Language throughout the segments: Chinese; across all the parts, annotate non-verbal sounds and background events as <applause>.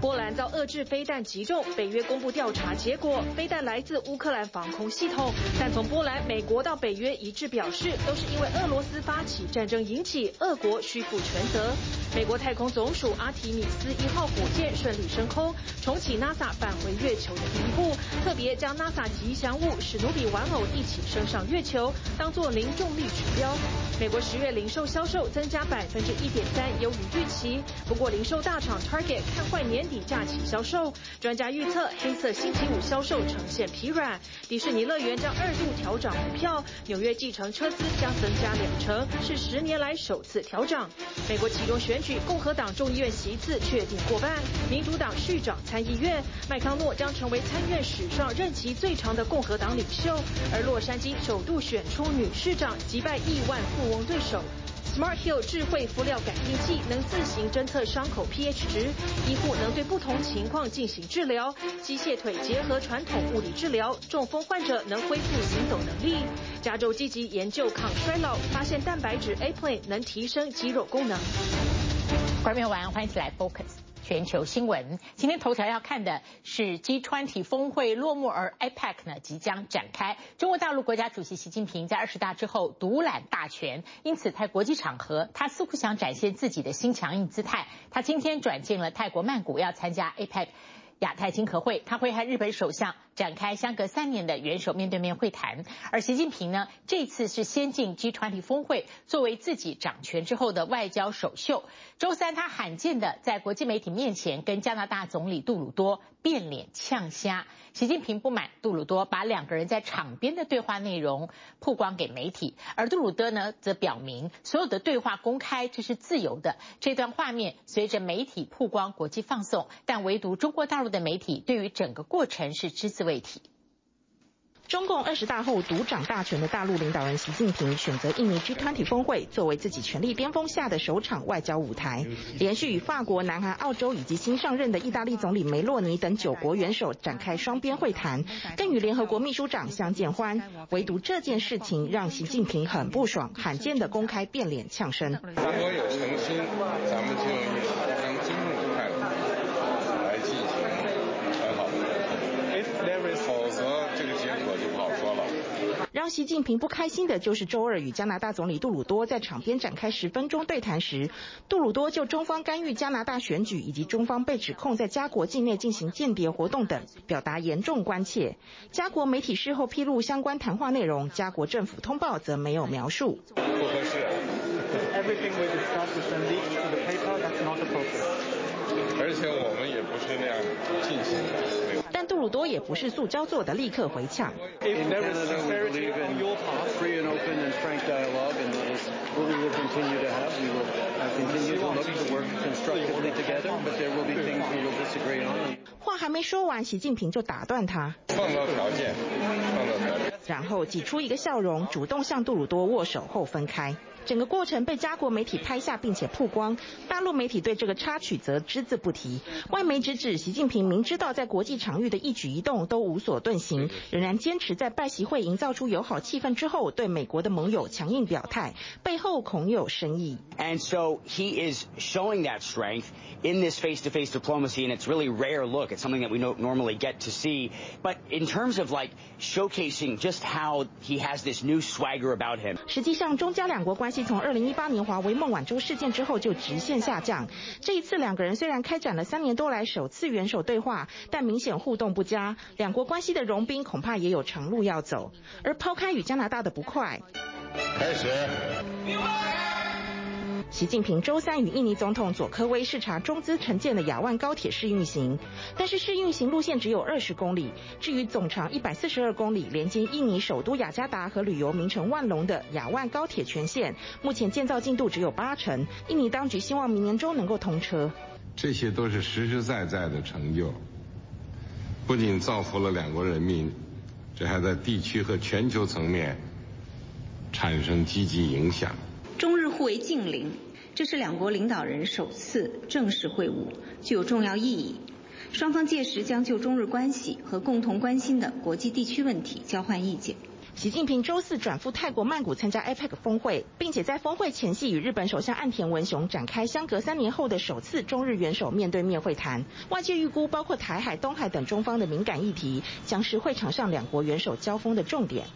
波兰遭遏制飞弹击中，北约公布调查结果，飞弹来自乌克兰防空系统。但从波兰、美国到北约一致表示，都是因为俄罗斯发起战争引起，俄国需负全责。美国太空总署阿提米斯一号火箭顺利升空，重启 NASA 返回月球的第一步，特别将 NASA 吉祥物史努比玩偶一起升上月球，当作零重力指标。美国十月零售销售增加百分之一点三，优于预期。不过零售大厂 Target 看坏年底假期销售，专家预测黑色星期五销售呈现疲软。迪士尼乐园将二度调涨门票，纽约计程车资将增加两成，是十年来首次调涨。美国其中选举，共和党众议院席次确定过半，民主党续掌参议院，麦康诺将成为参院史上任期最长的共和党领袖。而洛杉矶首度选出女市长，击败亿万富翁对手。Smart Hill 智慧敷料感应器能自行侦测伤口 pH 值，医护能对不同情况进行治疗。机械腿结合传统物理治疗，中风患者能恢复行走能力。加州积极研究抗衰老，发现蛋白质 A Plane 能提升肌肉功能。观众朋友晚安，欢迎起来 Focus。全球新闻，今天头条要看的是 G20 峰会落幕，而 APEC 呢即将展开。中国大陆国家主席习近平在二十大之后独揽大权，因此在国际场合，他似乎想展现自己的新强硬姿态。他今天转进了泰国曼谷，要参加 APEC 亚太经合会，他会和日本首相展开相隔三年的元首面对面会谈。而习近平呢，这次是先进 G20 峰会，作为自己掌权之后的外交首秀。周三，他罕见的在国际媒体面前跟加拿大总理杜鲁多变脸呛虾。习近平不满杜鲁多把两个人在场边的对话内容曝光给媒体，而杜鲁多呢则表明所有的对话公开，这是自由的。这段画面随着媒体曝光，国际放送，但唯独中国大陆的媒体对于整个过程是只字未提。中共二十大后独掌大权的大陆领导人习近平选择印尼 G20 峰会作为自己权力巅峰下的首场外交舞台，连续与法国、南韩、澳洲以及新上任的意大利总理梅洛尼等九国元首展开双边会谈，更与联合国秘书长相见欢。唯独这件事情让习近平很不爽，罕见的公开变脸呛声。如果有诚心，咱们就用非常尊重的态度来进行很好的沟通，否则这个结果。让习近平不开心的就是周二与加拿大总理杜鲁多在场边展开十分钟对谈时，杜鲁多就中方干预加拿大选举以及中方被指控在加国境内进行间谍活动等，表达严重关切。加国媒体事后披露相关谈话内容，加国政府通报则没有描述。不合适。而且我们也不是那样进行的。但杜鲁多也不是塑胶做的，立刻回呛。话还没说完，习近平就打断他。创造条件，创造条件。然后挤出一个笑容，主动向杜鲁多握手后分开。整个过程被加国媒体拍下并且曝光，大陆媒体对这个插曲则只字不提。外媒直指习近平明知道在国际场域的一举一动都无所遁形，仍然坚持在拜习会营造出友好气氛之后，对美国的盟友强硬表态，背后恐有深意。And so he is showing that strength in this face-to-face diplomacy, and it's really rare look. It's something that we don't normally get to see. But in terms of like showcasing just how he has this new swagger about him. 实际上，中加两国关系。从二零一八年华为孟晚舟事件之后就直线下降。这一次两个人虽然开展了三年多来首次元首对话，但明显互动不佳，两国关系的融冰恐怕也有长路要走。而抛开与加拿大的不快，开始。习近平周三与印尼总统佐科威视察中资承建的雅万高铁试运行，但是试运行路线只有二十公里。至于总长一百四十二公里，连接印尼首都雅加达和旅游名城万隆的雅万高铁全线，目前建造进度只有八成。印尼当局希望明年中能够通车。这些都是实实在在的成就，不仅造福了两国人民，这还在地区和全球层面产生积极影响。中日互为近邻，这是两国领导人首次正式会晤，具有重要意义。双方届时将就中日关系和共同关心的国际地区问题交换意见。习近平周四转赴泰国曼谷参加 APEC 峰会，并且在峰会前夕与日本首相岸田文雄展开相隔三年后的首次中日元首面对面会谈。外界预估，包括台海、东海等中方的敏感议题，将是会场上两国元首交锋的重点。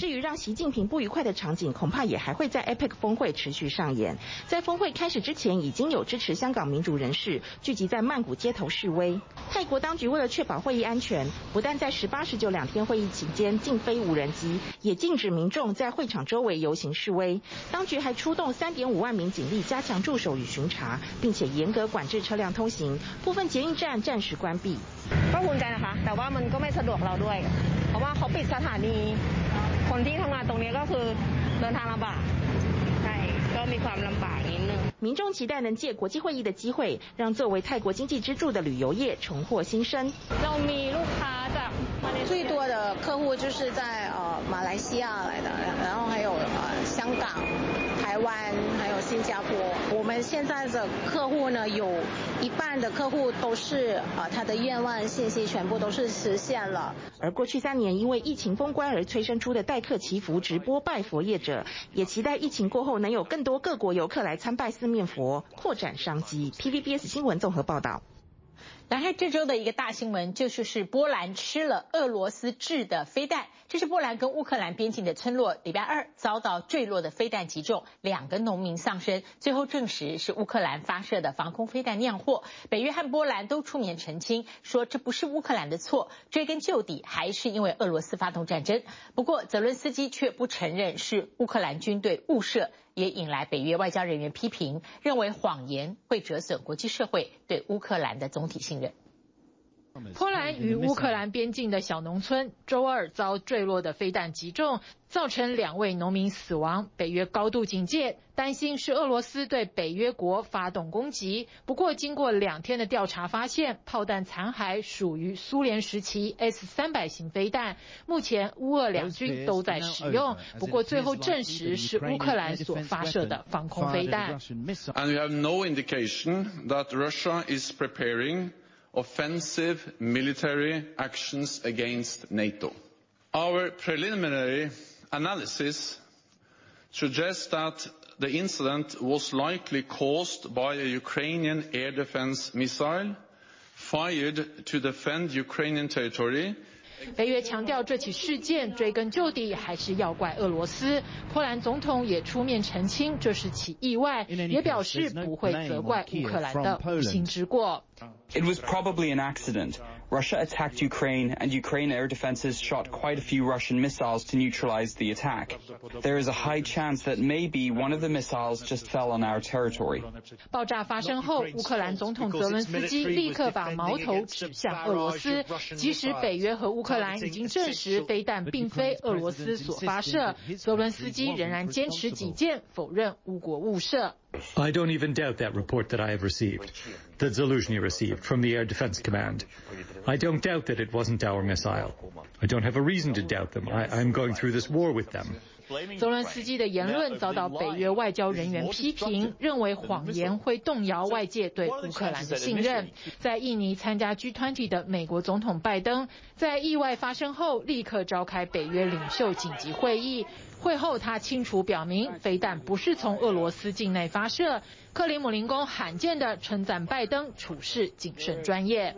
至于让习近平不愉快的场景，恐怕也还会在 APEC 峰会持续上演。在峰会开始之前，已经有支持香港民主人士聚集在曼谷街头示威。泰国当局为了确保会议安全，不但在十八、十九两天会议期间禁飞无人机，也禁止民众在会场周围游行示威。当局还出动三点五万名警力加强驻守与巡查，并且严格管制车辆通行，部分捷运站暂时关闭。民众期待能借国际会议的机会，让作为泰国经济支柱的旅游业重获新生。最多的客户就是在呃马来西亚来的，然后还有呃香港、台湾，还有新加坡。我们现在的客户呢，有一的客户都是啊、他的愿望信息全部都是实现了。而过去三年因为疫情封关而催生出的待客祈福直播拜佛业者，也期待疫情过后能有更多各国游客来参拜四面佛，扩展商机。TVBS 新闻综合报道。来看这周的一个大新闻，就是是波兰吃了俄罗斯制的飞弹。这是波兰跟乌克兰边境的村落，礼拜二遭到坠落的飞弹击中，两个农民丧生，最后证实是乌克兰发射的防空飞弹酿祸。北约和波兰都出面澄清，说这不是乌克兰的错，追根究底还是因为俄罗斯发动战争。不过泽伦斯基却不承认是乌克兰军队误射，也引来北约外交人员批评，认为谎言会折损国际社会对乌克兰的总体信任。波兰与乌克兰边境的小农村周二遭坠落的飞弹击中，造成两位农民死亡。北约高度警戒，担心是俄罗斯对北约国发动攻击。不过，经过两天的调查，发现炮弹残骸属于苏联时期 S 三百型飞弹。目前乌俄两军都在使用，不过最后证实是乌克兰所发射的防空飞弹。And we have no indication that Russia is preparing. Offensive military actions against NATO. Our preliminary analysis suggests that the incident was likely caused by a Ukrainian air defense missile fired to defend Ukrainian territory 北约强调，这起事件追根究底还是要怪俄罗斯。波兰总统也出面澄清，这是起意外，也表示不会责怪乌克兰的不幸之过。It was probably an accident. Russia attacked Ukraine, and Ukraine air defenses shot quite a few Russian missiles to neutralize the attack. There is a high chance that maybe one of the missiles just fell on our territory. 爆炸发生后，乌克兰总统泽伦斯基立刻把矛头指向俄罗斯。即使北约和乌克兰已经证实飞弹并非俄罗斯所发射，泽伦斯基仍然坚持己见，否认乌国误射。 I don't even doubt that report that I have received, that Zaluzhny received from the Air Defense Command. I don't doubt that it wasn't our missile. I don't have a reason to doubt them. I, I'm going through this war with them. 泽伦斯基的言论遭到北约外交人员批评，认为谎言会动摇外界对乌克兰的信任。在印尼参加 G20 的美国总统拜登，在意外发生后立刻召开北约领袖紧急会议。 会后他清楚表明，飞弹不是从俄罗斯境内发射。克里姆林宫罕见地称赞拜登处事谨慎专业。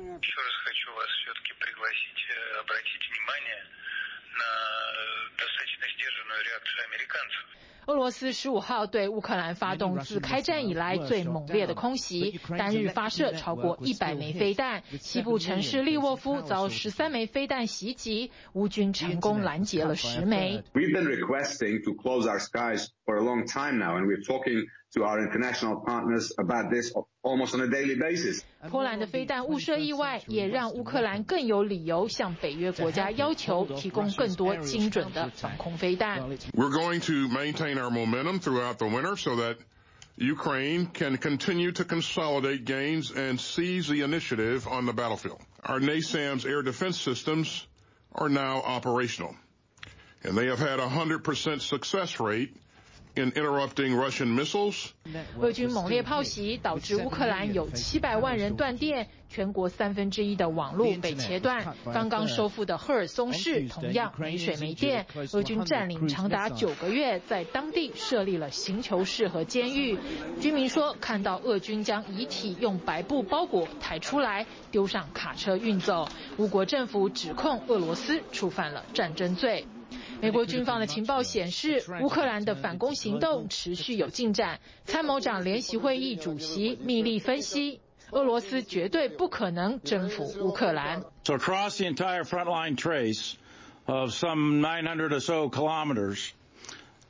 俄罗斯十五号对乌克兰发动自开战以来最猛烈的空袭，单日发射超过一百枚飞弹。西部城市利沃夫遭十三枚飞弹袭击，乌军成功拦截了十枚。We've been requesting to close our skies for a long time now, and we're talking to our international partners about this. Of almost on a daily basis. 波兰的飞弹误射意外，也让乌克兰更有理由向北约国家要求提供更多精准的防空飞弹。We're going to maintain our momentum throughout the winter so that Ukraine can continue to consolidate gains and seize the initiative on the battlefield. Our NASAMS air defense systems are now operational, and they have had a 100% success rate in interrupting Russian missiles. 俄军猛烈炮袭导致乌克兰有七百万人断电，全国三分之一的网络被切断。刚刚收复的赫尔松市同样没水没电。俄军占领长达九个月，在当地设立了刑求室和监狱。居民说，看到俄军将遗体用白布包裹抬出来，丢上卡车运走。乌国政府指控俄罗斯触犯了战争罪。美国军方的情报显示，乌克兰的反攻行动持续有进展。参谋长联席会议主席密利分析，俄罗斯绝对不可能征服乌克兰。So across the entire frontline trace of some 900 or so kilometers,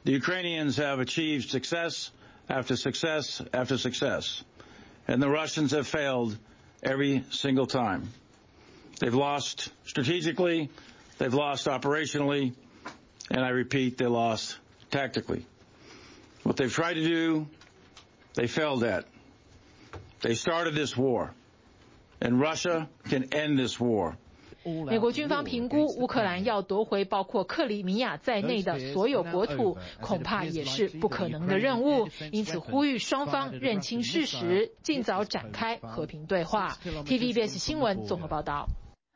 the Ukrainians have achieved success after success after success, and the Russians have failed every single time. They've lost strategically, they've lost operationally. And I repeat, they lost tactically. What they've tried to do, they failed at. They started this war, and Russia can end this war. 美国军方评估，乌克兰要夺回包括克里米亚在内的所有国土，恐怕也是不可能的任务。因此，呼吁双方认清事实，尽早展开和平对话。TVBS 新闻综合报道。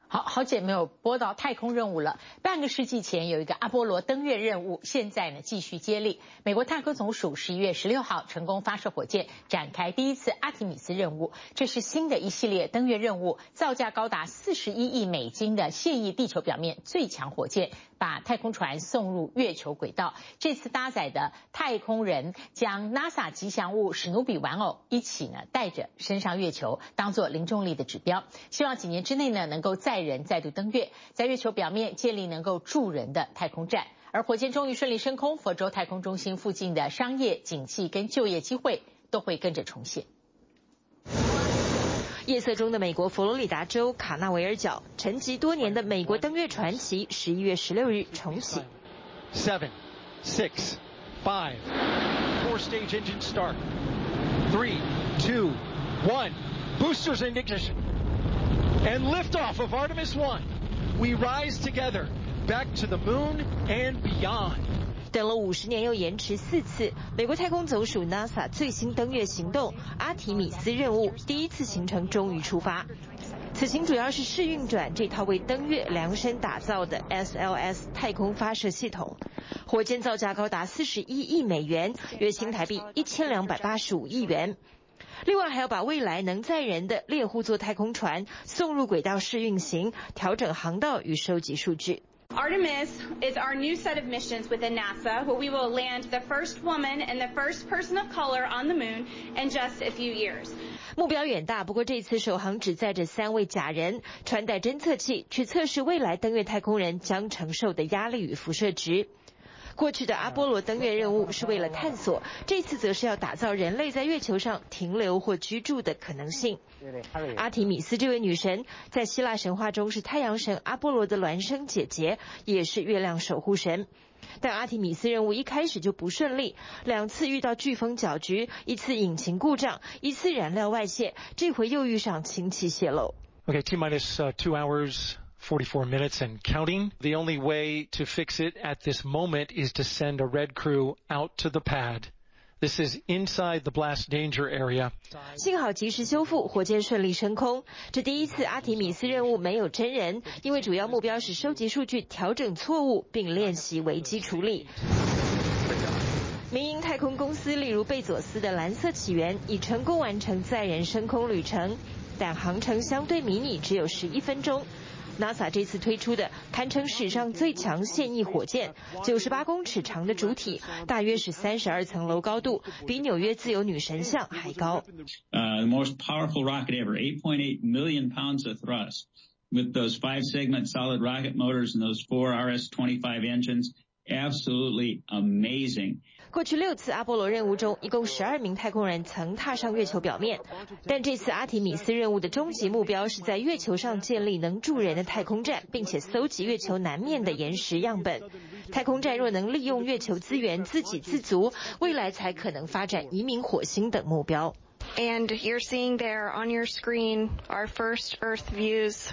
好好久没有播到太空任务了。半个世纪前有一个阿波罗登月任务，现在呢继续接力。美国太空总署十一月十六号成功发射火箭，展开第一次阿提米斯任务。这是新的一系列登月任务，造价高达四十一亿美金的现役地球表面最强火箭，把太空船送入月球轨道。这次搭载的太空人将 NASA 吉祥物史努比玩偶一起呢带着升上月球，当做零重力的指标。希望几年之内呢能够再。人再度登月，在月球表面建立能够住人的太空站，而火箭终于顺利升空，佛州太空中心附近的商业景气跟就业机会都会跟着重现。夜色中的美国佛罗里达州卡纳维尔角，沉寂多年的美国登月传奇，十一月十六日重启。Seven, six, five, four stage engine start. Three, two, one, boosters ignition. And liftoff of Artemis One, we rise together back to the moon and beyond. 等了五十年又延迟四次，美国太空总署 NASA 最新登月行动阿提米斯任务第一次行程终于出发。此行主要是试运转这套为登月量身打造的 SLS 太空发射系统，火箭造价高达四十一亿美元，约新台币一千两百八十五亿元。另外还要把未来能载人的猎户座太空船送入轨道试运行，调整航道与收集数据。Artemis is our new set of missions within NASA, where we will land the first woman and the first person of color on the moon in just a few years. 目标远大，不过这次首航只载着三位假人，穿戴侦测器去测试未来登月太空人将承受的压力与辐射值。过去的阿波罗登月任务是为了探索，这次则是要打造人类在月球上停留或居住的可能性。阿提米斯这位女神在希腊神话中是太阳神阿波罗的孪生姐姐，也是月亮守护神。但阿提米斯任务一开始就不顺利，两次遇到飓风搅局，一次引擎故障，一次燃料外泄，这回又遇上氢气泄漏。Okay, T minus two hours. 44 minutes and counting. The only way to fix it at this moment is to send a red crew out to the pad. This is inside the blast danger area. 幸好及时修复，火箭顺利升空。这第一次阿提米斯任务没有真人，因为主要目标是收集数据、调整错误，并练习危机处理。民营太空公司，例如贝佐斯的蓝色起源，已成功完成载人升空旅程，但航程相对迷你，只有十一分钟。NASA 这次推出的堪称史上最强现役火箭，九十八公尺长的主体，大约是三十二层楼高度，比纽约自由女神像还高。Uh, the most powerful rocket ever, eight point eight million pounds of thrust, with those five segment solid rocket motors and those four RS twenty five engines, absolutely amazing. 过去六次阿波罗任务中，一共十二名太空人曾踏上月球表面，但这次阿提米斯任务的终极目标是在月球上建立能住人的太空站，并且搜集月球南面的岩石样本。太空站若能利用月球资源自给自足，未来才可能发展移民火星等目标。And you're seeing there on your screen our first Earth views.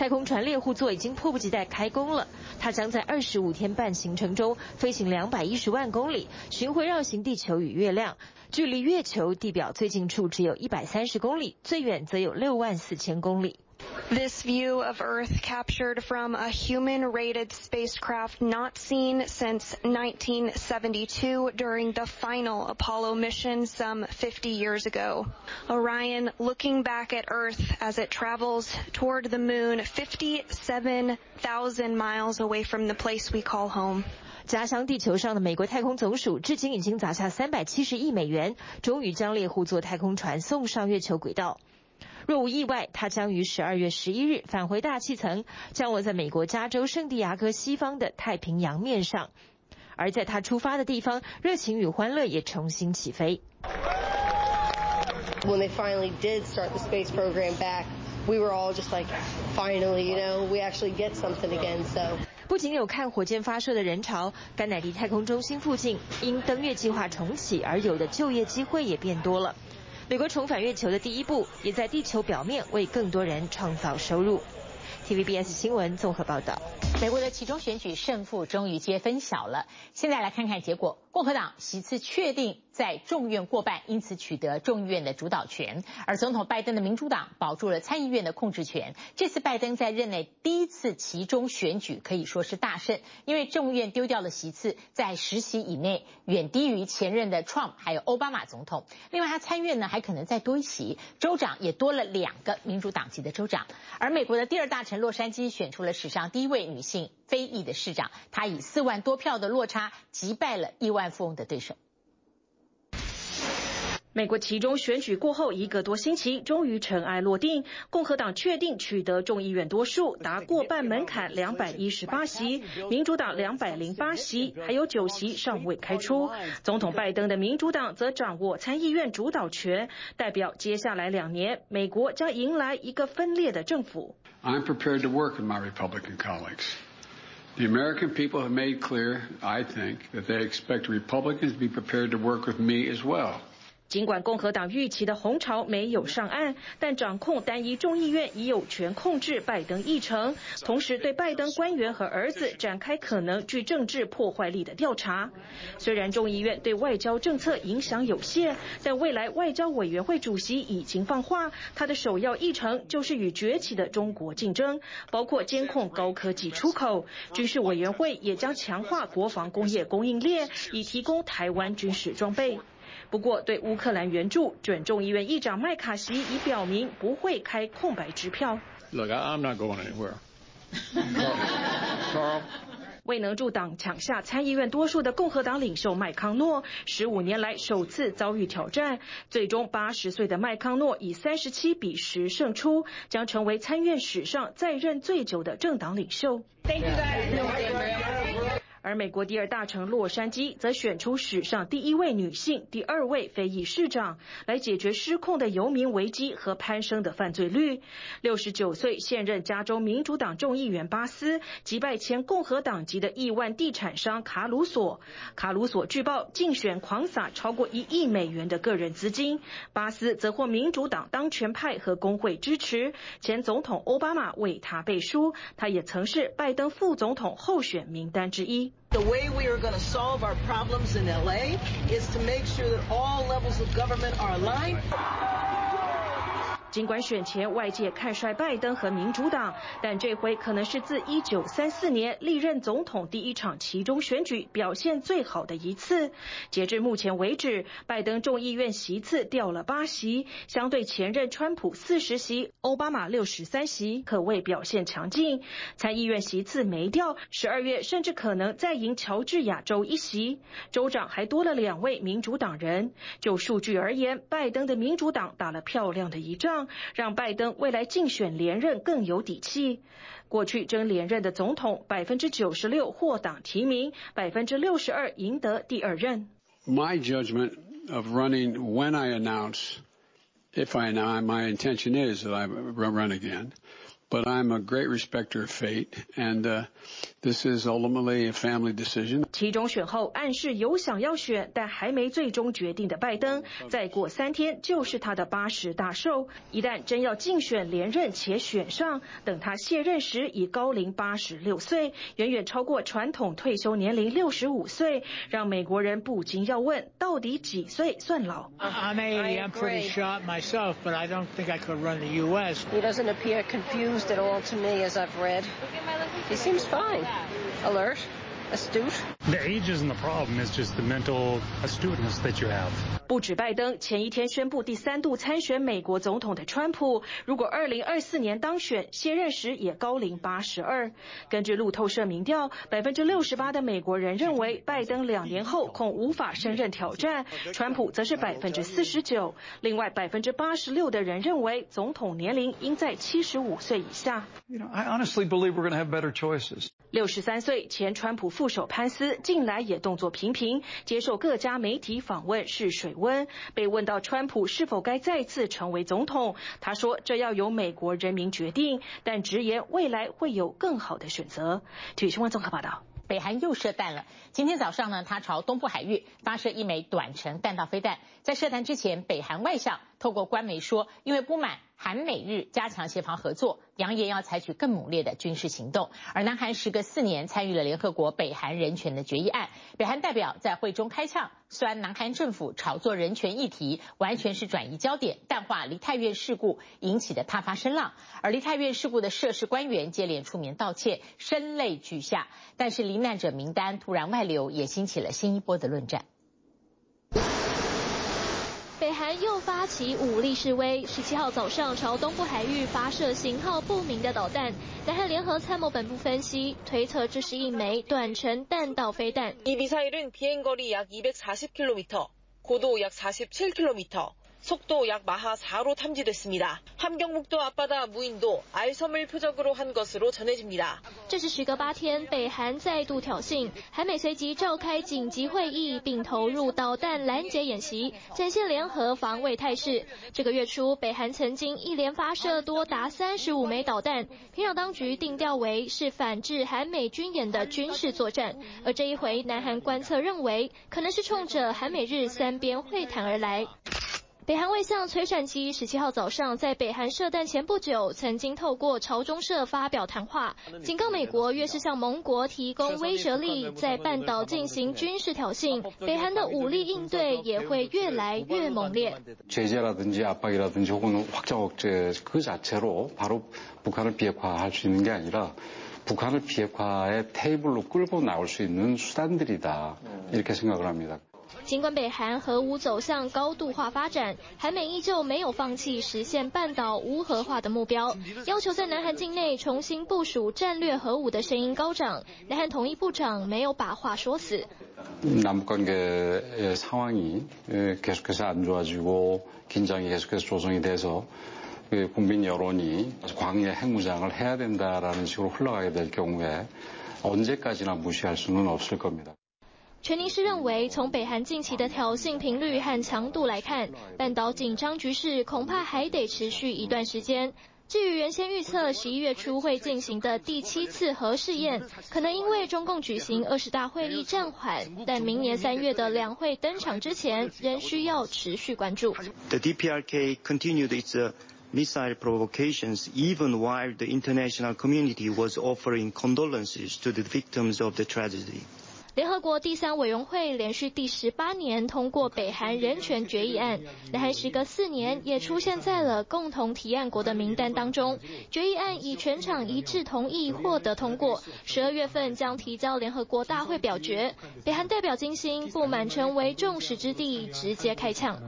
太空船猎户座已经迫不及待开工了，它将在二十五天半行程中飞行两百一十万公里，巡回绕行地球与月亮，距离月球地表最近处只有一百三十公里，最远则有六万四千公里。This view of Earth captured from a human-rated spacecraft not seen since 1972 during the final Apollo mission some 50 years ago. Orion looking back at Earth as it travels toward the moon 57,000 miles away from the place we call home. 家乡地球上的美国太空总署至今已经砸下三百七十亿美元，终于将猎户座太空船送上月球轨道。 若无意外，他将于十二月十一日返回大气层，降落在美国加州圣地亚哥西方的太平洋面上。而在他出发的地方，热情与欢乐也重新起飞。When they finally did start the space program back, we were all just like, finally, you know, we actually get something again. So. 不仅有看火箭发射的人潮，甘乃迪太空中心附近因登月计划重启而有的就业机会也变多了。美国重返月球的第一步，也在地球表面为更多人创造收入。TVBS 新闻综合报道。美国的期中选举胜负终于皆分晓了，现在来看看结果。共和党席次确定在众院过半，因此取得众议院的主导权。而总统拜登的民主党保住了参议院的控制权。这次拜登在任内第一次期中选举可以说是大胜，因为众议院丢掉的席次在十席以内，远低于前任的 Trump 还有奥巴马总统。另外，他参院呢还可能再多一席，州长也多了两个民主党籍的州长。而美国的第二大城洛杉矶选出了史上第一位女性非裔的市长，她以四万多票的落差击败了亿万富翁的对手。美国其中选举过后一个多星期，终于尘埃落定，共和党确定取得众议院多数，达过半门槛两百一十八席，民主党两百零八席，还有九席尚未开出。总统拜登的民主党则掌握参议院主导权，代表接下来两年美国将迎来一个分裂的政府。I'm prepared to work with my Republican colleagues. The American people have made clear, I think, that they expect Republicans to be prepared to work with me as well. 尽管共和党预期的红潮没有上岸，但掌控单一众议院已有权控制拜登议程，同时对拜登官员和儿子展开可能具政治破坏力的调查。虽然众议院对外交政策影响有限，但未来外交委员会主席已经放话，他的首要议程就是与崛起的中国竞争，包括监控高科技出口。军事委员会也将强化国防工业供应链，以提供台湾军事装备。不过，对乌克兰援助，准众议院议长麦卡锡已表明不会开空白支票。Look, I'm not going anywhere. Carl. <laughs> 未能助党抢下参议院多数的共和党领袖麦康诺，十五年来首次遭遇挑战。最终，八十岁的麦康诺以三十七比十胜出，将成为参院史上在任最久的政党领袖。Thank you. 而美国第二大城洛杉矶则选出史上第一位女性、第二位非裔市长，来解决失控的游民危机和攀升的犯罪率。六十九岁现任加州民主党众议员巴斯击败前共和党籍的亿万地产商卡鲁索。卡鲁索据报竞选狂撒超过一亿美元的个人资金，巴斯则获民主党当权派和工会支持。前总统奥巴马为他背书，他也曾是拜登副总统候选名单之一。The way we are going to solve our problems in LA is to make sure that all levels of government are aligned. 尽管选前外界看衰拜登和民主党，但这回可能是自1934年历任总统第一场期中选举表现最好的一次。截至目前为止，拜登众议院席次掉了八席，相对前任川普四十席、奥巴马六十三席，可谓表现强劲。参议院席次没掉，十二月甚至可能再赢乔治亚州一席，州长还多了两位民主党人。就数据而言，拜登的民主党打了漂亮的一仗。让拜登未来竞选连任更有底气。过去争连任的总统，百分之九十六获党提名，百分之六十二赢得第二任。My judgment of running when I announce, if I announce, my intention is that I run again. But I'm a great respecter of fate, and this is ultimately a family decision. 其中选后暗示有想要选但还没最终决定的拜登，再过三天就是他的八十大寿。一旦真要竞选连任且选上，等他卸任时已高龄八十六岁，远远超过传统退休年龄六十五岁，让美国人不禁要问：到底几岁算老？I'm 80. I'm pretty sharp myself, but I don't think I could run the U.S. He doesn't appear confused at all to me, as I've read. He seems fine, alert. Astute. The age isn't the problem, it's just the mental astuteness that you have. 不止拜登，前一天宣布第三度参选美国总统的川普，如果二零二四年当选，卸任时也高龄八十二。根据路透社民调，百分之六十八的美国人认为拜登两年后恐无法胜任挑战，川普则是百分之四十九。另外百分之八十六的人认为总统年龄应在七十五岁以下。You know, I honestly believe we're going to have better choices. 六十三岁前川普副手潘斯近来也动作频频，接受各家媒体访问试水温。被问到川普是否该再次成为总统，他说这要由美国人民决定，但直言未来会有更好的选择。体育新闻综合报道。北韩又射弹了。今天早上呢，他朝东部海域发射一枚短程弹道飞弹。在射弹之前，北韩外相透过官媒说，因为不满韩美日加强协防合作，扬言要采取更猛烈的军事行动。而南韩时隔四年参与了联合国北韩人权的决议案，北韩代表在会中开呛，酸南韩政府炒作人权议题，完全是转移焦点，淡化梨泰院事故引起的挞伐声浪。而梨泰院事故的涉事官员接连出面道歉，声泪俱下。但是罹难者名单突然外流，也兴起了新一波的论战。北韩又发起武力示威，十七号早上朝东部海域发射型号不明的导弹。南韩联合参谋本部分析推测，这是一枚短程弹道飞弹。이미사일은비행거리약240 km，고도 약47 km。 속도 약 마하 4로 탐지됐습니다. 함경북도 앞바다 무인도 알섬을 표적으로 한 것으로 전해집니다.这是时隔八天，北韩再度挑衅，韩美随即召开紧急会议，并投入导弹拦截演习，展现联合防卫态势。这个月初，北韩曾经一连发射多达三十五枚导弹，平壤当局定调为是反制韩美军演的军事作战。而这一回，南韩观测认为，可能是冲着韩美日三边会谈而来。 北韩外相崔善姬十七号早上在北韩射弹前不久，曾经透过朝中社发表谈话，警告美国越是向盟国提供威慑力，在半岛进行军事挑衅，北韩的武力应对也会越来越猛烈。제재라든지압박이라든지혹은확장억제그자체로바로북한을비핵화할수있는게아니라북한을비핵화의테이블로끌고나올수있는수단들이다이렇게생각을합니다 尽管北韩核武走向高度化发展，韩美依旧没有放弃实现半岛无核化的目标，要求在南韩境内重新部署战略核武的声音高涨。南韩统一部长没有把话说死。남북관계의상황이계속해서안좋아지고긴장이계속해서조성이돼서국민여론이광해핵무장을해야된다라는식으로흘러가게될경우에언제까지나무시할수는없을겁니다 全宁师认为，从北韩近期的挑衅频率和强度来看，半岛紧张局势恐怕还得持续一段时间。至于原先预测十一月初会进行的第七次核试验，可能因为中共举行二十大会议暂缓，但明年三月的两会登场之前，仍需要持续关注。The DPRK continued its missile provocations even while the international community was offering condolences to the victims of the tragedy. 联合国第三委员会连续第十八年通过北韩人权决议案，南韩时隔四年也出现在了共同提案国的名单当中。决议案以全场一致同意获得通过，十二月份将提交联合国大会表决。北韩代表金星不满成为众矢之的，直接开枪。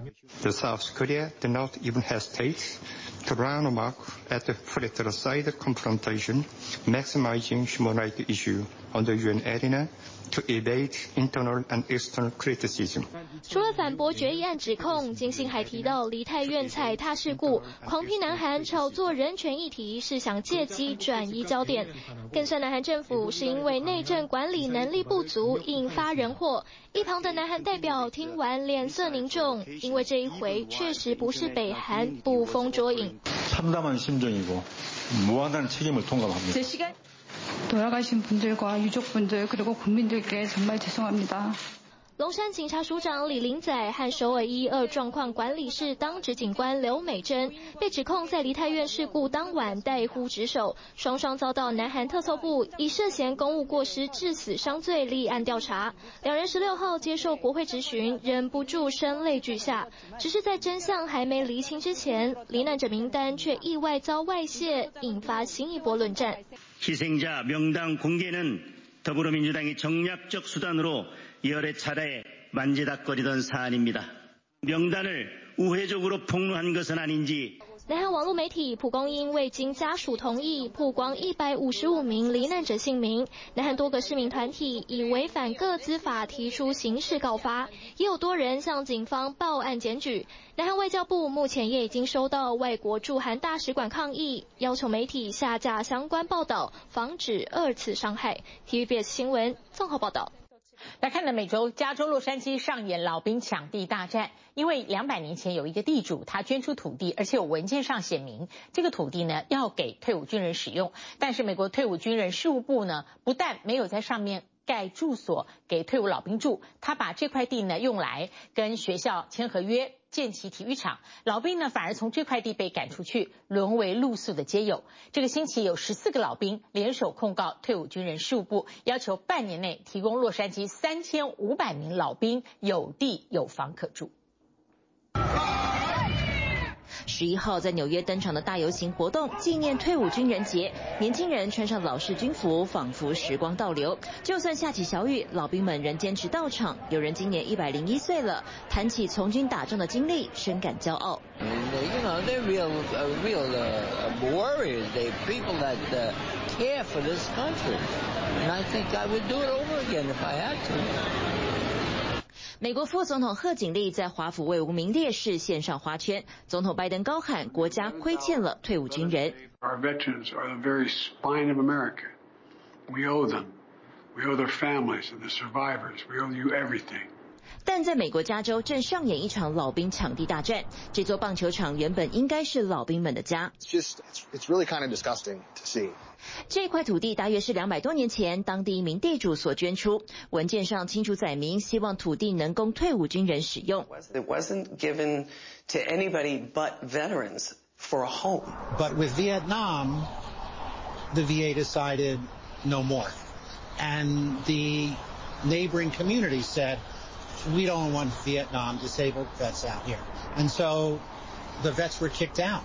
To evade internal and external criticism. 除了反驳决议案指控，金星还提到梨泰院踩踏事故，狂批南韩炒作人权议题是想借机转移焦点，更算南韩政府是因为内政管理能力不足引发人祸。一旁的南韩代表听完脸色凝重，因为这一回确实不是北韩捕风捉影。 돌아가신분들과유족분들그리고국민들께정말죄송합니다龙山警察署长李林宰和首尔一二状况管理室当值警官刘美珍被指控在梨泰院事故当晚怠忽职守，双双遭到南韩特搜部以涉嫌公务过失致死伤罪立案调查。两人十六号接受国会质询，忍不住声泪俱下。只是在真相还没厘清之前，罹难者名单却意外遭外泄，引发新一波论战。 희생자 명单공개는 더불어민주당의 정략적 수단으로 여러 차례 만지작거리던 사안입니다. 명단을 우회적으로 폭로한 것은 아닌지。 南韩网络媒体蒲公英未经家属同意曝光一百五十五名罹难者姓名。南韩多个市民团体以违反各资法提出刑事告发，也有多人向警方报案检举。南韩外交部目前也已经收到外国驻韩大使馆抗议，要求媒体下架相关报道，防止二次伤害。TVBS 新闻综合报道。来看呢美洲加州洛杉矶上演老兵抢地大战，因为两百年前有一个地主，他捐出土地，而且有文件上写明这个土地呢要给退伍军人使用，但是美国退伍军人事务部呢不但没有在上面盖住所给退伍老兵住，他把这块地呢用来跟学校签合约。建起体育场，老兵呢反而从这块地被赶出去，沦为露宿的街友。这个星期有十四个老兵联手控告退伍军人事务部，要求半年内提供洛杉矶三千五百名老兵有地有房可住。十一号在纽约登场的大游行活动，纪念退伍军人节。年轻人穿上老式军服，仿佛时光倒流。就算下起小雨，老兵们仍坚持到场。有人今年一百零一岁了，谈起从军打仗的经历，深感骄傲。美国副总统贺锦丽在华府为无名烈士献上花圈，总统拜登高喊国家亏欠了退伍军人。Our veterans are the very spine of America. We owe them. We owe their families and the survivors. We owe you everything. 但在美国加州正上演一场老兵抢地大战，这座棒球场原本应该是老兵们的家。It's just, it's really kind of disgusting to see. 这块土地大约是两百多年前当地一名地主所捐出，文件上清楚载明，希望土地能供退伍军人使用。It wasn't given to anybody but veterans for a home. But with Vietnam, the VA decided no more. And the neighboring community said, we don't want Vietnam disabled vets out here. And so the vets were kicked out.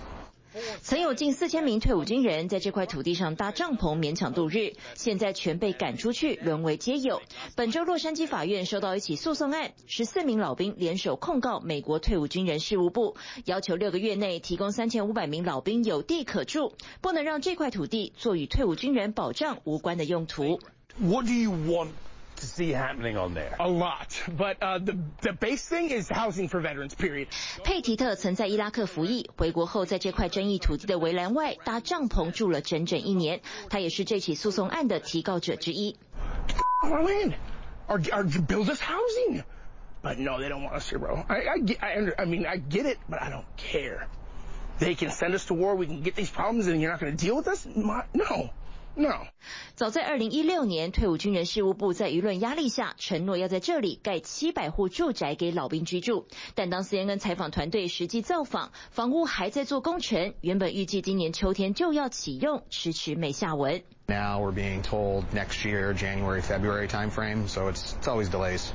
曾有近四千名退伍军人在这块土地上搭帐篷勉强度日，现在全被赶出去，沦为街友。本周洛杉矶法院收到一起诉讼案，十四名老兵联手控告美国退伍军人事务部，要求六个月内提供三千五百名老兵有地可住，不能让这块土地做与退伍军人保障无关的用途。to see happening on there? A lot, but uh, the the base thing is housing for veterans. Period. 佩提特曾在伊拉克服役，回国后在这块争议土地的围栏外搭帐篷住了整整一年。他也是这起诉讼案的提告者之一。Our land, or or build us housing, but no, they don't want us here, bro. I I get, I under, I mean, I get it, but I don't care. They can send us to war. We can get these problems, and you're not going to deal with us. No. No. 早在二零一六年，退伍军人事务部在舆论压力下承诺要在这里盖七百户住宅给老兵居住，但当 CNN 采访团队实际造访，房屋还在做工程，原本预计今年秋天就要启用，迟迟没下文。Now we're being told next year, January, February timeframe, so it's it's always delays.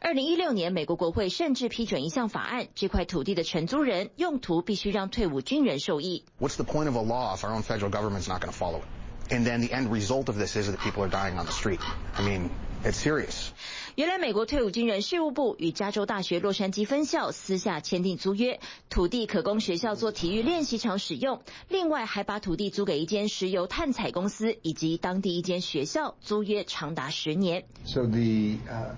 二零一六年，美国国会甚至批准一项法案，这块土地的承租人用途必须让退伍军人受益。What's the point of a law if our own federal government's not going to follow it? And then the end result of this is that people are dying on the street. I mean, it's serious. 原来美国退伍军人事务部与加州大学洛杉矶分校私下签订租约，土地可供学校做体育练习场使用，另外还把土地租给一间石油探采公司以及当地一间学校，租约长达十年。So the uh,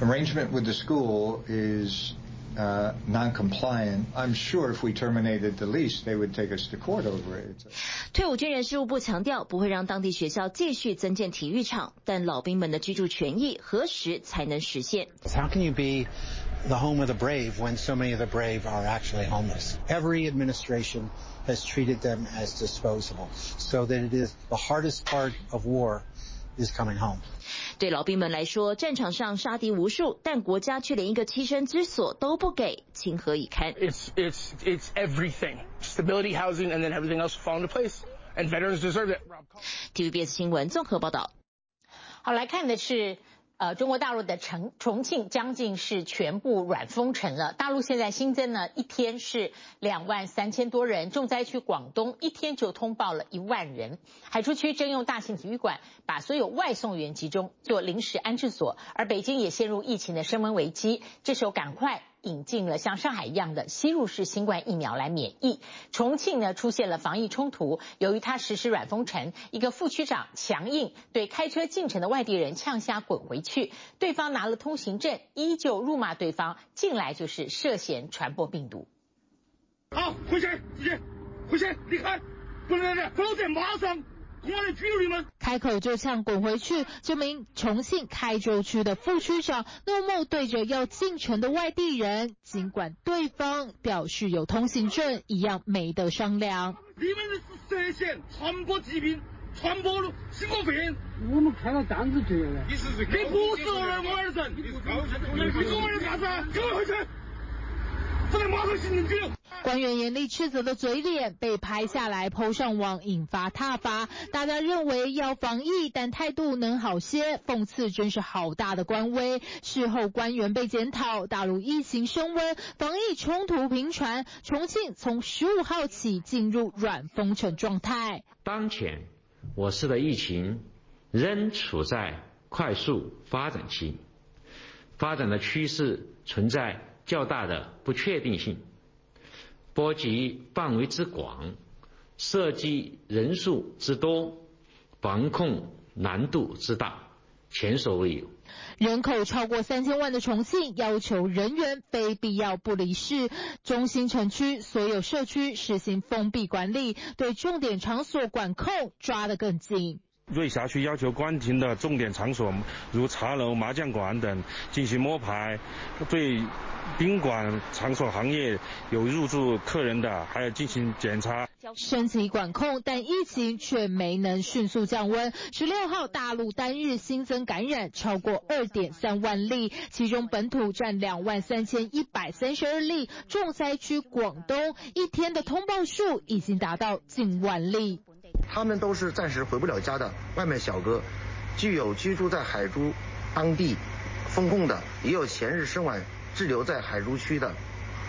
arrangement with the school is uh, non-compliant, I'm sure if we terminated the lease, they would take us to court over it. 退伍军人事务部强调，不会让当地学校继续增建体育场，但老兵们的居住权益何时才能实现？How can you be the home of the brave when so many of the brave are actually homeless? Every administration has treated them as disposable, so that it is the hardest part of war Is coming home. 对老兵们来说，战场上杀敌无数，但国家却连一个栖身之所都不给，情何以堪？It's it's it's everything, stability, housing, and then everything else fall into place. And veterans deserve it. TVBS 新闻综合报道。好，来看的是。呃，中国大陆的重重庆将近是全部软封城了。大陆现在新增呢，一天是两万三千多人。重灾区广东一天就通报了一万人。海珠区征用大型体育馆，把所有外送员集中做临时安置所。而北京也陷入疫情的升温危机，这时候赶快。引进了像上海一样的吸入式新冠疫苗来免疫。重庆呢出现了防疫冲突，由于他实施软封城，一个副区长强硬对开车进城的外地人呛瞎滚回去，对方拿了通行证，依旧辱骂对方进来就是涉嫌传播病毒。好，回去，直接回去，离开，不能在这，否则马上。开口就呛滚回去！这名重庆开州区的副区长怒目对着要进城的外地人，尽管对方表示有通行证，一样没得商量。你们是涉嫌传播疾病、传播新冠肺炎。我们开了单子就了。你是你不是我们的人，你是高级同志，你是我们的啥子？给我回去！官员严厉斥责的嘴脸被拍下来 PO 上网，引发挞伐。大家认为要防疫，但态度能好些，讽刺真是好大的官威。事后官员被检讨，大陆疫情升温，防疫冲突频传，重庆从十五号起进入软封城状态。当前我市的疫情仍处在快速发展期，发展的趋势存在。较大的不确定性，波及范围之广，涉及人数之多，防控难度之大，前所未有。人口超过三千万的重庆要求人员非必要不离市，中心城区所有社区实行封闭管理，对重点场所管控抓得更紧。瑞霞区要求关停的重点场所，如茶楼、麻将馆等进行摸排；对宾馆场所行业有入住客人的，还要进行检查。升级管控，但疫情却没能迅速降温。十六号，大陆单日新增感染超过二点三万例，其中本土占两万三千一百三十二例。重灾区广东一天的通报数已经达到近万例。他们都是暂时回不了家的外卖小哥，具有居住在海珠当地封控的，也有前日深晚滞留在海珠区的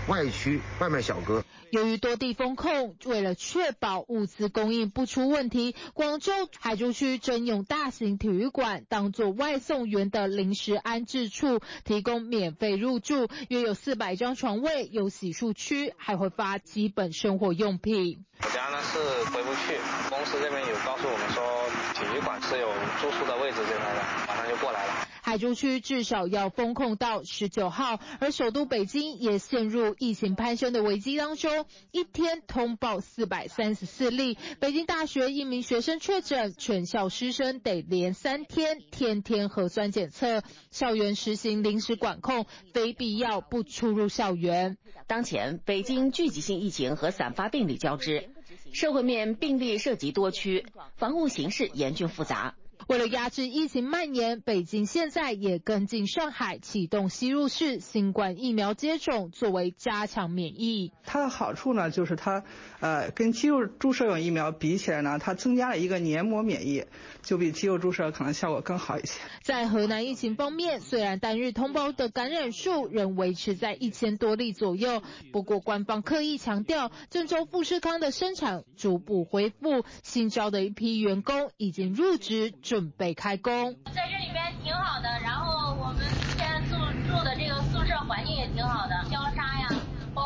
外区外卖小哥。由于多地封控，为了确保物资供应不出问题，广州海珠区征用大型体育馆当做外送员的临时安置处，提供免费入住，约有四百张床位，有洗漱区，还会发基本生活用品。我家呢是回不去，公司这边有告诉我们说体育馆是有住宿的位置这块的，马上就过来了。海珠区至少要封控到十九号，而首都北京也陷入疫情攀升的危机当中，一天通报四百三十四例。北京大学一名学生确诊，全校师生得连三天天天核酸检测，校园实行临时管控，非必要不出入校园。当前北京聚集性疫情和散发病例交织，社会面病例涉及多区，防护形势严峻复杂。为了压制疫情蔓延，北京现在也跟进上海启动吸入式新冠疫苗接种，作为加强免疫。它的好处呢，就是它，呃，跟肌肉注射用疫苗比起来呢，它增加了一个黏膜免疫，就比肌肉注射可能效果更好一些。在河南疫情方面，虽然单日通报的感染数仍维持在一千多例左右，不过官方刻意强调，郑州富士康的生产逐步恢复，新招的一批员工已经入职。准备开工，在这里边挺好的，然后我们现在住住的这个宿舍环境也挺好的，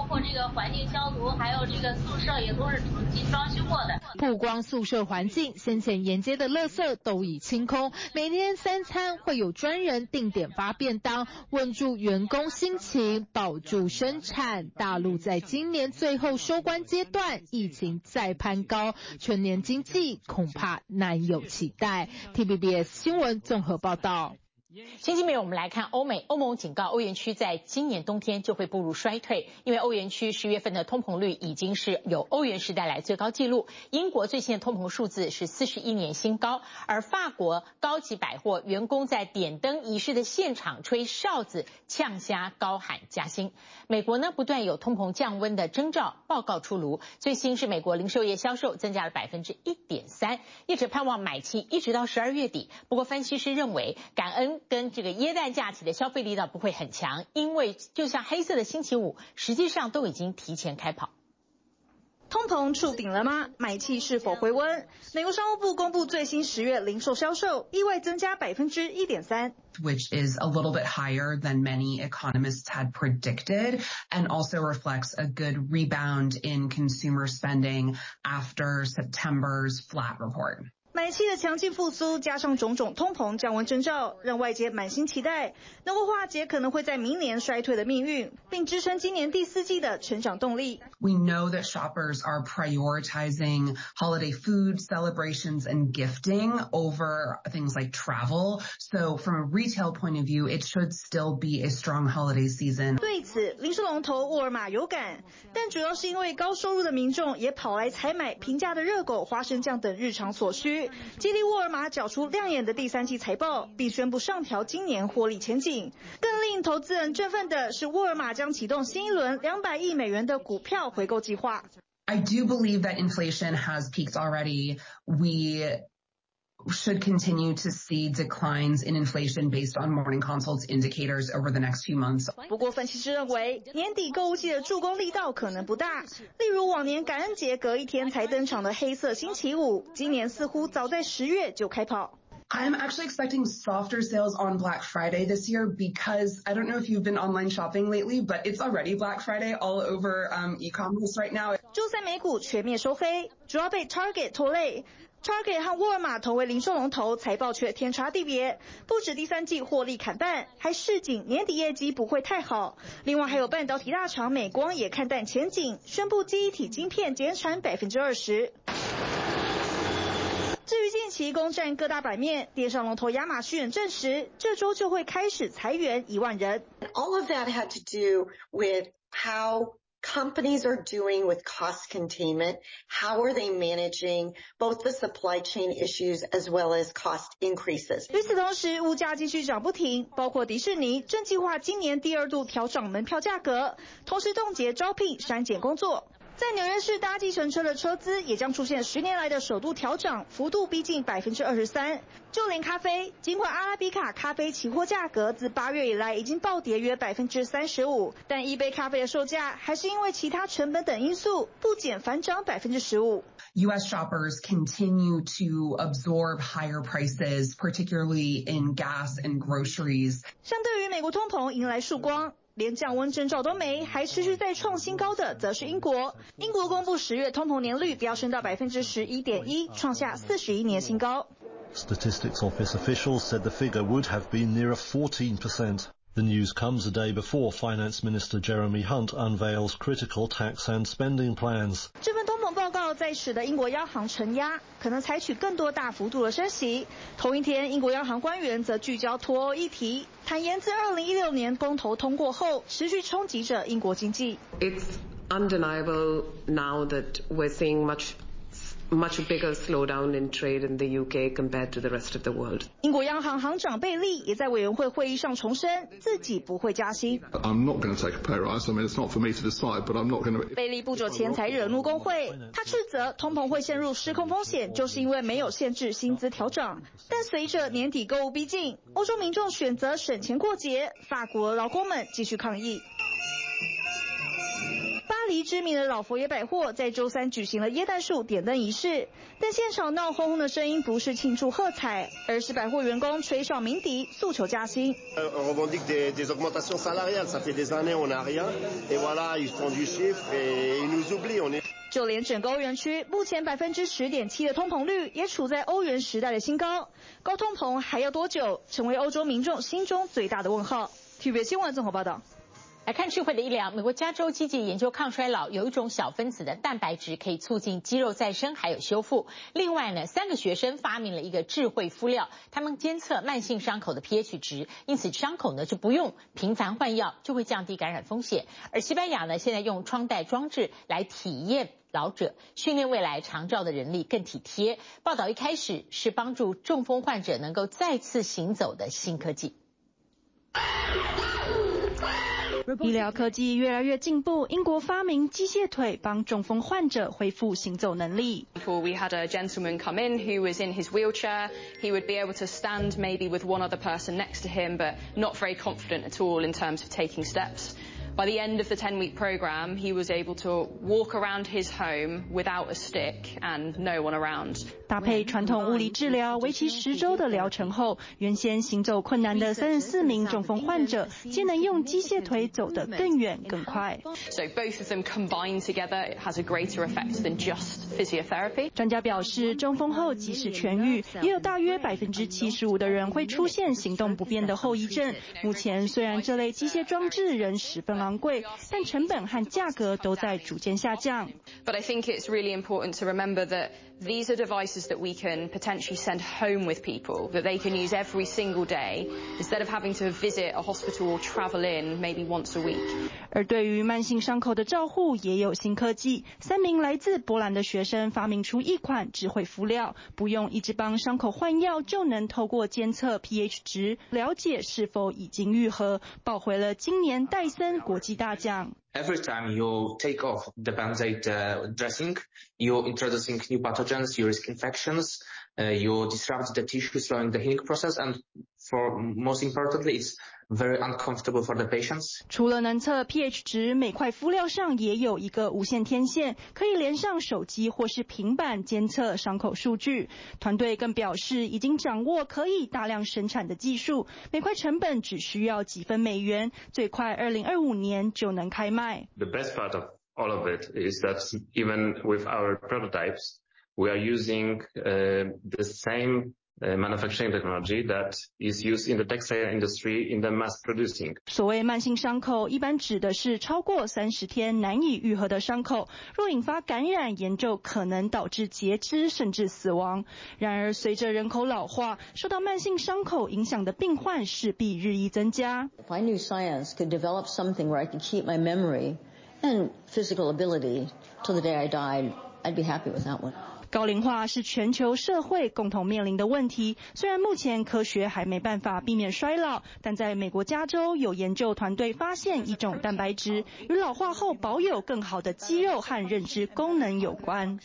括这个环境消毒，还有这个宿舍也都是重新装修过的。不光宿舍环境，先前沿街的垃圾都已清空，每天三餐会有专人定点发便当，稳住员工心情，保住生产。大陆在今年最后收官阶段，疫情再攀高，全年经济恐怕难有期待。TVBS 新闻综合报道。星期美，我们来看欧美。欧盟警告欧元区在今年冬天就会步入衰退，因为欧元区十月份的通膨率已经是有欧元时代来最高纪录。英国最新的通膨数字是四十一年新高，而法国高级百货员工在点灯仪式的现场吹哨子、呛虾、高喊加薪。美国呢，不断有通膨降温的征兆，报告出炉，最新是美国零售业销售增加了百分之一点三，业者盼望买气一直到十二月底。不过分析师认为，感恩。跟这个耶诞假期的消费力道不会很强，因为就像黑色的星期五，实际上都已经提前开跑。通膨触顶了吗？买气是否回温？美国商务部公布最新十月零售销售，意外增加百分之一点三，which is a little bit higher than many economists had predicted, and also reflects a good rebound in consumer spending after September's flat report. 买气的强劲复苏，加上种种通膨降温征兆，让外界满心期待，能够化解可能会在明年衰退的命运，并支撑今年第四季的成长动力。We know that shoppers are prioritizing holiday food celebrations and gifting over things like travel. So from a retail point of view, it should still be a strong holiday season. 对此，零售龙头沃尔玛有感，但主要是因为高收入的民众也跑来采买平价的热狗、花生酱等日常所需。激励沃尔玛缴出亮眼的第三季财报，并宣布上调今年获利前景。更令投资人振奋的是，沃尔玛将启动新一轮两百亿美元的股票回购计划。I do believe that inflation has peaked already. We should continue to see declines in inflation based on morning consults indicators over the next few months. 不过，分析师认为，年底购物季的助攻力道可能不大。例如，往年感恩节隔一天才登场的黑色星期五，今年似乎早在十月就开跑。I'm actually expecting softer sales on Black Friday this year because I don't know if you've been online shopping lately, but it's already Black Friday all over um, e-commerce right now. 周三美股全面收黑，主要被 Target 拖累。 Target 和沃尔玛同为零售龙头，财报却天差地别，不止第三季获利砍半，还示警年底业绩不会太好。另外还有半导体大厂美光也看淡前景，宣布记忆体晶片减产百分之二十。至于近期攻占各大版面，电商龙头亚马逊证实，这周就会开始裁员一万人。All of that had to do with how companies are doing with cost containment. How are they managing both the supply chain issues as well as cost increases? 与此同时，物价继续涨不停，包括迪士尼正计划今年第二度调涨门票价格，同时冻结招聘删减工作。 在纽约市搭计程车的车资也将出现十年来的首度调涨，幅度逼近百分之二十三。就连咖啡，尽管阿拉比卡咖啡期货价格自八月以来已经暴跌约百分之三十五，但一杯咖啡的售价还是因为其他成本等因素不减反涨百分之十五。U.S. shoppers continue to absorb higher prices, particularly in gas and groceries. 相对于美国通膨迎来曙光。连降温征兆都没，还持续在创新高的，则是英国。英国公布十月通膨年率飙升到百分之十一点一，创下四十一年新高。Statistics Office officials said the figure would have been near 14%. The news comes a day before Finance Minister Jeremy Hunt unveils critical tax and spending plans. 这份通膨报告在使得英国央行承压，可能采取更多大幅度的升息。同一天，英国央行官员则聚焦脱欧议题，坦言自2016年公投通过后，持续冲击着英国经济。It's undeniable now that we're seeing much much bigger slowdown in trade in the UK compared to the rest of the world. 英国央行行长贝利也在委员会会议上重申，自己不会加息。I'm not going to take a pay rise. I mean, it's not for me to decide, but I'm not going to. 贝利不久前才惹怒工会，他斥责通膨会陷入失控风险，就是因为没有限制薪资调整。但随着年底购物逼近，欧洲民众选择省钱过节，法国劳工们继续抗议。知名的老佛爷百货在周三举行了耶诞树点灯仪式，但现场闹哄哄的声音不是庆祝喝彩，而是百货员工吹哨鸣笛，诉求加薪。就连整个欧元区目前百分之十点七的通膨率也处在欧元时代的新高，高通膨还要多久，成为欧洲民众心中最大的问号。TVB 新闻综合报道。来看智慧的医疗，美国加州积极研究抗衰老，有一种小分子的蛋白质可以促进肌肉再生还有修复。另外呢，三个学生发明了一个智慧敷料，他们监测慢性伤口的 pH 值，因此伤口呢就不用频繁换药，就会降低感染风险。而西班牙呢，现在用穿戴装置来体验老者，训练未来长照的人力更体贴。报道一开始是帮助中风患者能够再次行走的新科技。医疗科技越来越进步，英国发明机械腿帮中风患者恢复行走能力。Before we had a gentleman come in who was in his wheelchair, he would be able to stand maybe with one other person next to him, but not very confident at all in terms of taking steps. By the end of the 10-week program, he was able to walk around his home without a stick and no one around. 搭配传统物理治疗，为期十周的疗程后，原先行走困难的三十四名中风患者，皆能用机械腿走得更远更快。So both of them combined together, it has a greater effect than just physiotherapy. 专家表示，中风后即使痊愈，也有大约百分之七十五的人会出现行动不便的后遗症。目前虽然这类机械装置仍十分昂昂贵，但成本和价格都在逐渐下降。But I think it's really important to remember that these are devices that we can potentially send home with people, that they can use every single day, instead of having to visit a hospital or travel in maybe once a week. 而对于慢性伤口的照护也有新科技，三名来自波兰的学生发明出一款智慧敷料，不用一直帮伤口换药，就能透过监测 pH 值，了解是否已经愈合，抱回了今年戴森国际大奖。Every time you take off the Band-Aid uh, dressing, you're introducing new pathogens, you risk infections, uh, you disrupt the tissue, slowing the healing process, and for most importantly, it's very uncomfortable for the patients. 除了能测 pH 值，每块敷料上也有一个无线天线，可以连上手机或是平板监测伤口数据。团队更表示，已经掌握可以大量生产的技术，每块成本只需要几分美元，最快2025年就能开卖。The best part of all of it is that even with our prototypes, we are using uh, the same Uh, manufacturing technology that is used in the textile industry in the mass producing. 所谓慢性伤口，一般指的是超过三十天难以愈合的伤口，若引发感染，严重可能导致截肢甚至死亡。然而，随着人口老化，受到慢性伤口影响的病患势必日益增加。If I knew science could develop something where I could keep my memory and physical ability till the day I died, I'd be happy with that one. 高龄化是全球社会共同面临的问题。虽然目前科学还没办法避免衰老，但在美国加州有研究团队发现一种蛋白质与老化后保有更好的肌肉和认知功能有关。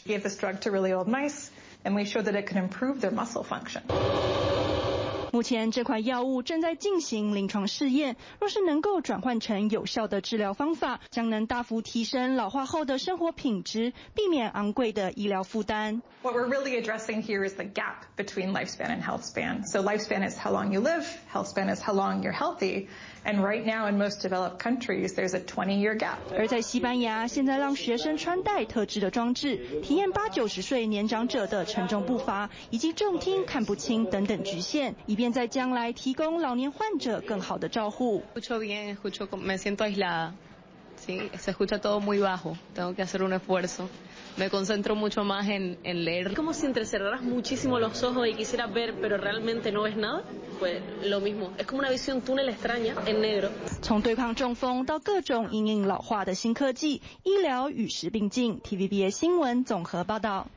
目前这款药物正在进行临床试验，若是能够转换成有效的治疗方法，将能大幅提升老化后的生活品质，避免昂贵的医疗负担。What we're really addressing here is the gap between lifespan and health span. So lifespan is how long you live, health span is how long you're healthy. And right now in most developed countries, there's a 20-year gap. 而在西班牙，现在让学生穿戴特制的装置，体验八九十岁年长者的沉重步伐以及重听看不清等等局限，以便在将来提供老年患者更好的照护。Escucho bien, escucho, me siento aislada. Sí, se escucha todo muy bajo. Tengo que hacer un esfuerzo. Me concentro mucho más en, en leer. Como si entrecerraras muchísimo los ojos y quisieras ver, pero realmente no ves nada. Pues lo mismo. Es como una visión túnel extraña en negro. 从对抗中风到各种因应老化的新科技，医疗与时并进。TVBS 新闻综合报道。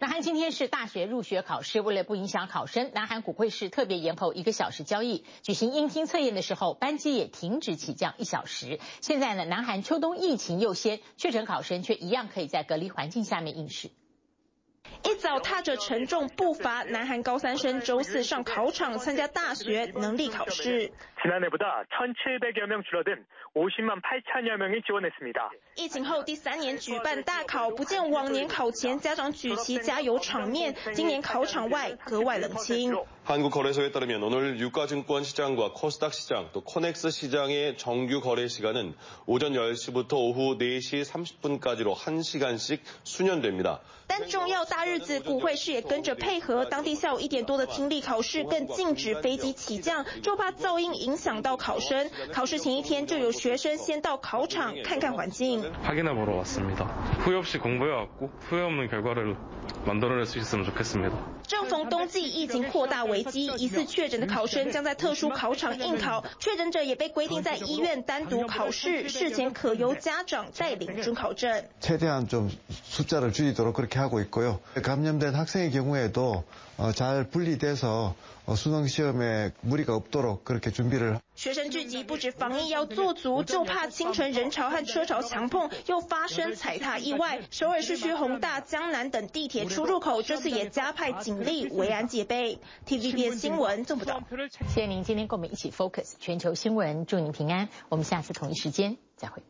南韩今天是大学入学考试，为了不影响考生，南韩股会市特别延后一个小时交易。举行英听测验的时候，班机也停止起降一小时。现在呢，南韩秋冬疫情优先，确诊考生却一样可以在隔离环境下面应试。一早踏着沉重步伐，南韩高三生周四上考场参加大学能力考试。疫情后第三年举办大考，不见往年考前家长举旗加油场面，今年考场外格外冷清。 한국거래소에 따르면 오늘 유가증권시장과 코스닥 시장 또 코넥스 시장의 정규 거래 시간은 오전 10시부터 오후 4시 30분까지로 1시간씩 수년됩니다. 但重要大日子，股汇市也跟着配合。当地下午一点多的听力考试更禁止飞机起降，就怕噪音影 响到考生。考试前一天就有学生先到考场看看环境。 확인해 보러 왔습니다. 후회 없이 공부해왔고 후회 없는 결과를 만들어낼 수 있으면 좋겠습니다. 正逢冬季疫情扩大危机，疑似确诊的考生将在特殊考场应考，确诊者也被规定在医院单独考试，事前可由家长带领准考证。 최대한 좀 숫자를 줄이도록 그렇게 하고 있고요. 감염된 학생의 경우에도 잘 분리돼서 学生聚集不止防疫要做足，就怕清晨人潮和车潮强碰，又发生踩踏意外。首尔市区宏大、江南等地铁出入口，这次也加派警力，维安戒备。T V B 的新闻，郑不到。谢谢您今天跟我们一起 focus 全球新闻，祝您平安。我们下次同一时间，再会。